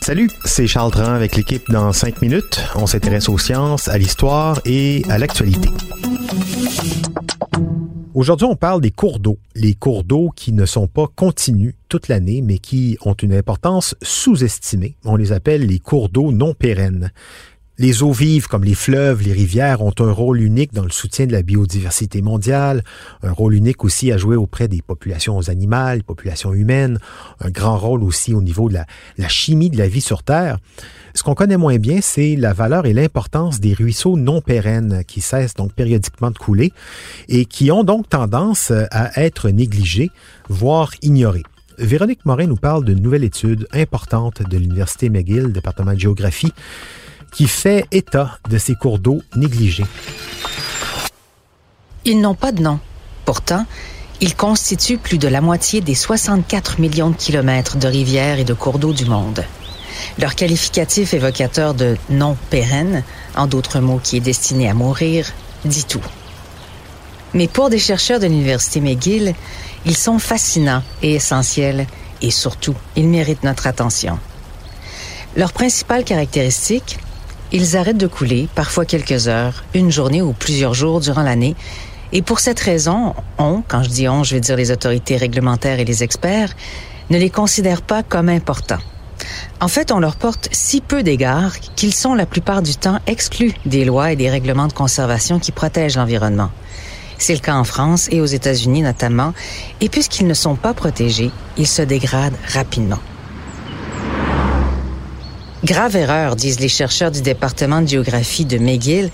Salut, c'est Charles Dran avec l'équipe dans 5 minutes. On s'intéresse aux sciences, à l'histoire et à l'actualité. Aujourd'hui, on parle des cours d'eau. Les cours d'eau qui ne sont pas continus toute l'année, mais qui ont une importance sous-estimée. On les appelle les cours d'eau non pérennes. Les eaux vives comme les fleuves, les rivières ont un rôle unique dans le soutien de la biodiversité mondiale, un rôle unique aussi à jouer auprès des populations animales, populations humaines, un grand rôle aussi au niveau de la, chimie de la vie sur Terre. Ce qu'on connaît moins bien, c'est la valeur et l'importance des ruisseaux non pérennes qui cessent donc périodiquement de couler et qui ont donc tendance à être négligés, voire ignorés. Véronique Morin nous parle d'une nouvelle étude importante de l'Université McGill, département de géographie, qui fait état de ces cours d'eau négligés. Ils n'ont pas de nom. Pourtant, ils constituent plus de la moitié des 64 millions de kilomètres de rivières et de cours d'eau du monde. Leur qualificatif évocateur de non pérenne, en d'autres mots qui est destiné à mourir, dit tout. Mais pour des chercheurs de l'Université McGill, ils sont fascinants et essentiels, et surtout, ils méritent notre attention. Leur principale caractéristique, ils arrêtent de couler, parfois quelques heures, une journée ou plusieurs jours durant l'année. Et pour cette raison, on, quand je dis on, je veux dire les autorités réglementaires et les experts, ne les considèrent pas comme importants. En fait, on leur porte si peu d'égards qu'ils sont la plupart du temps exclus des lois et des règlements de conservation qui protègent l'environnement. C'est le cas en France et aux États-Unis notamment, et puisqu'ils ne sont pas protégés, ils se dégradent rapidement. Grave erreur, disent les chercheurs du département de géographie de McGill,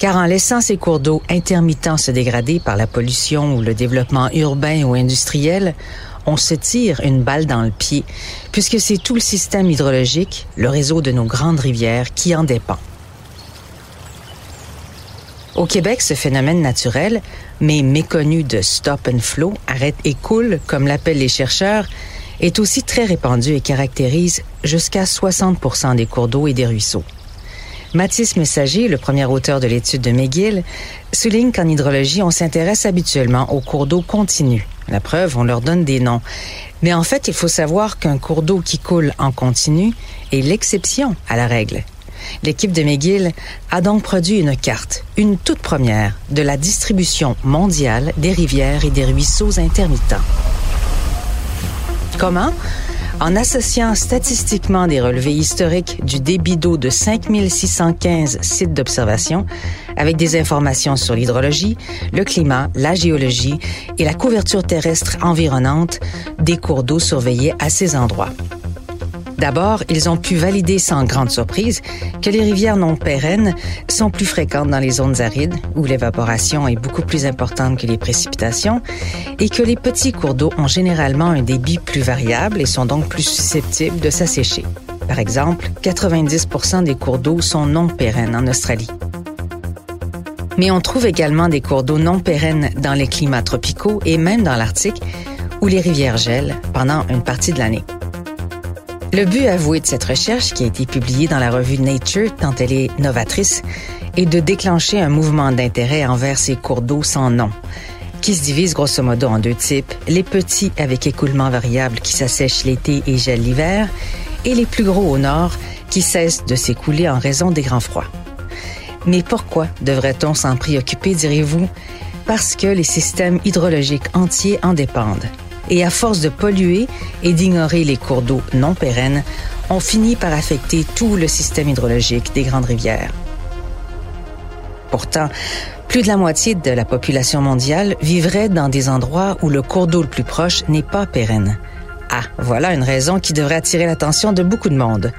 car en laissant ces cours d'eau intermittents se dégrader par la pollution ou le développement urbain ou industriel, on se tire une balle dans le pied, puisque c'est tout le système hydrologique, le réseau de nos grandes rivières, qui en dépend. Au Québec, ce phénomène naturel, mais méconnu de stop and flow, arrête et coule, comme l'appellent les chercheurs, est aussi très répandu et caractérise jusqu'à 60 des cours d'eau et des ruisseaux. Mathis Messager, le premier auteur de l'étude de McGill, souligne qu'en hydrologie, on s'intéresse habituellement aux cours d'eau continus. La preuve, on leur donne des noms. Mais en fait, il faut savoir qu'un cours d'eau qui coule en continu est l'exception à la règle. L'équipe de McGill a donc produit une carte, une toute première, de la distribution mondiale des rivières et des ruisseaux intermittents. Comment? En associant statistiquement des relevés historiques du débit d'eau de 5615 sites d'observation avec des informations sur l'hydrologie, le climat, la géologie et la couverture terrestre environnante des cours d'eau surveillés à ces endroits. D'abord, ils ont pu valider sans grande surprise que les rivières non pérennes sont plus fréquentes dans les zones arides, où l'évaporation est beaucoup plus importante que les précipitations, et que les petits cours d'eau ont généralement un débit plus variable et sont donc plus susceptibles de s'assécher. Par exemple, 90% des cours d'eau sont non pérennes en Australie. Mais on trouve également des cours d'eau non pérennes dans les climats tropicaux et même dans l'Arctique, où les rivières gèlent pendant une partie de l'année. Le but avoué de cette recherche, qui a été publiée dans la revue Nature tant elle est novatrice, est de déclencher un mouvement d'intérêt envers ces cours d'eau sans nom, qui se divisent grosso modo en deux types, les petits avec écoulement variable qui s'assèchent l'été et gèlent l'hiver, et les plus gros au nord qui cessent de s'écouler en raison des grands froids. Mais pourquoi devrait-on s'en préoccuper, direz-vous? Parce que les systèmes hydrologiques entiers en dépendent? Et à force de polluer et d'ignorer les cours d'eau non pérennes, on finit par affecter tout le système hydrologique des grandes rivières. Pourtant, plus de la moitié de la population mondiale vivrait dans des endroits où le cours d'eau le plus proche n'est pas pérenne. Ah, voilà une raison qui devrait attirer l'attention de beaucoup de monde.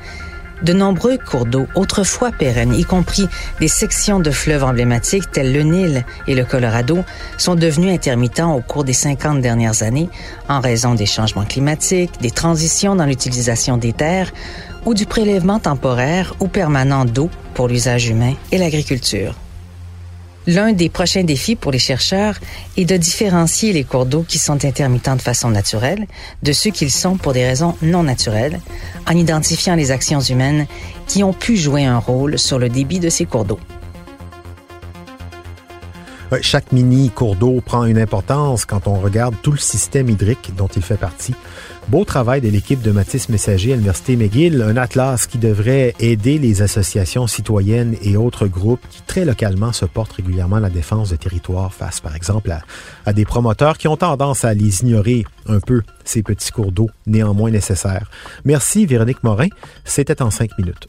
De nombreux cours d'eau, autrefois pérennes, y compris des sections de fleuves emblématiques tels le Nil et le Colorado, sont devenus intermittents au cours des 50 dernières années en raison des changements climatiques, des transitions dans l'utilisation des terres ou du prélèvement temporaire ou permanent d'eau pour l'usage humain et l'agriculture. L'un des prochains défis pour les chercheurs est de différencier les cours d'eau qui sont intermittents de façon naturelle de ceux qu'ils sont pour des raisons non naturelles, en identifiant les actions humaines qui ont pu jouer un rôle sur le débit de ces cours d'eau. Chaque mini cours d'eau prend une importance quand on regarde tout le système hydrique dont il fait partie. Beau travail de l'équipe de Matisse Messager à l'Université McGill, un atlas qui devrait aider les associations citoyennes et autres groupes qui très localement se portent régulièrement la défense de territoires face par exemple à des promoteurs qui ont tendance à les ignorer un peu, ces petits cours d'eau néanmoins nécessaires. Merci Véronique Morin, c'était en cinq minutes.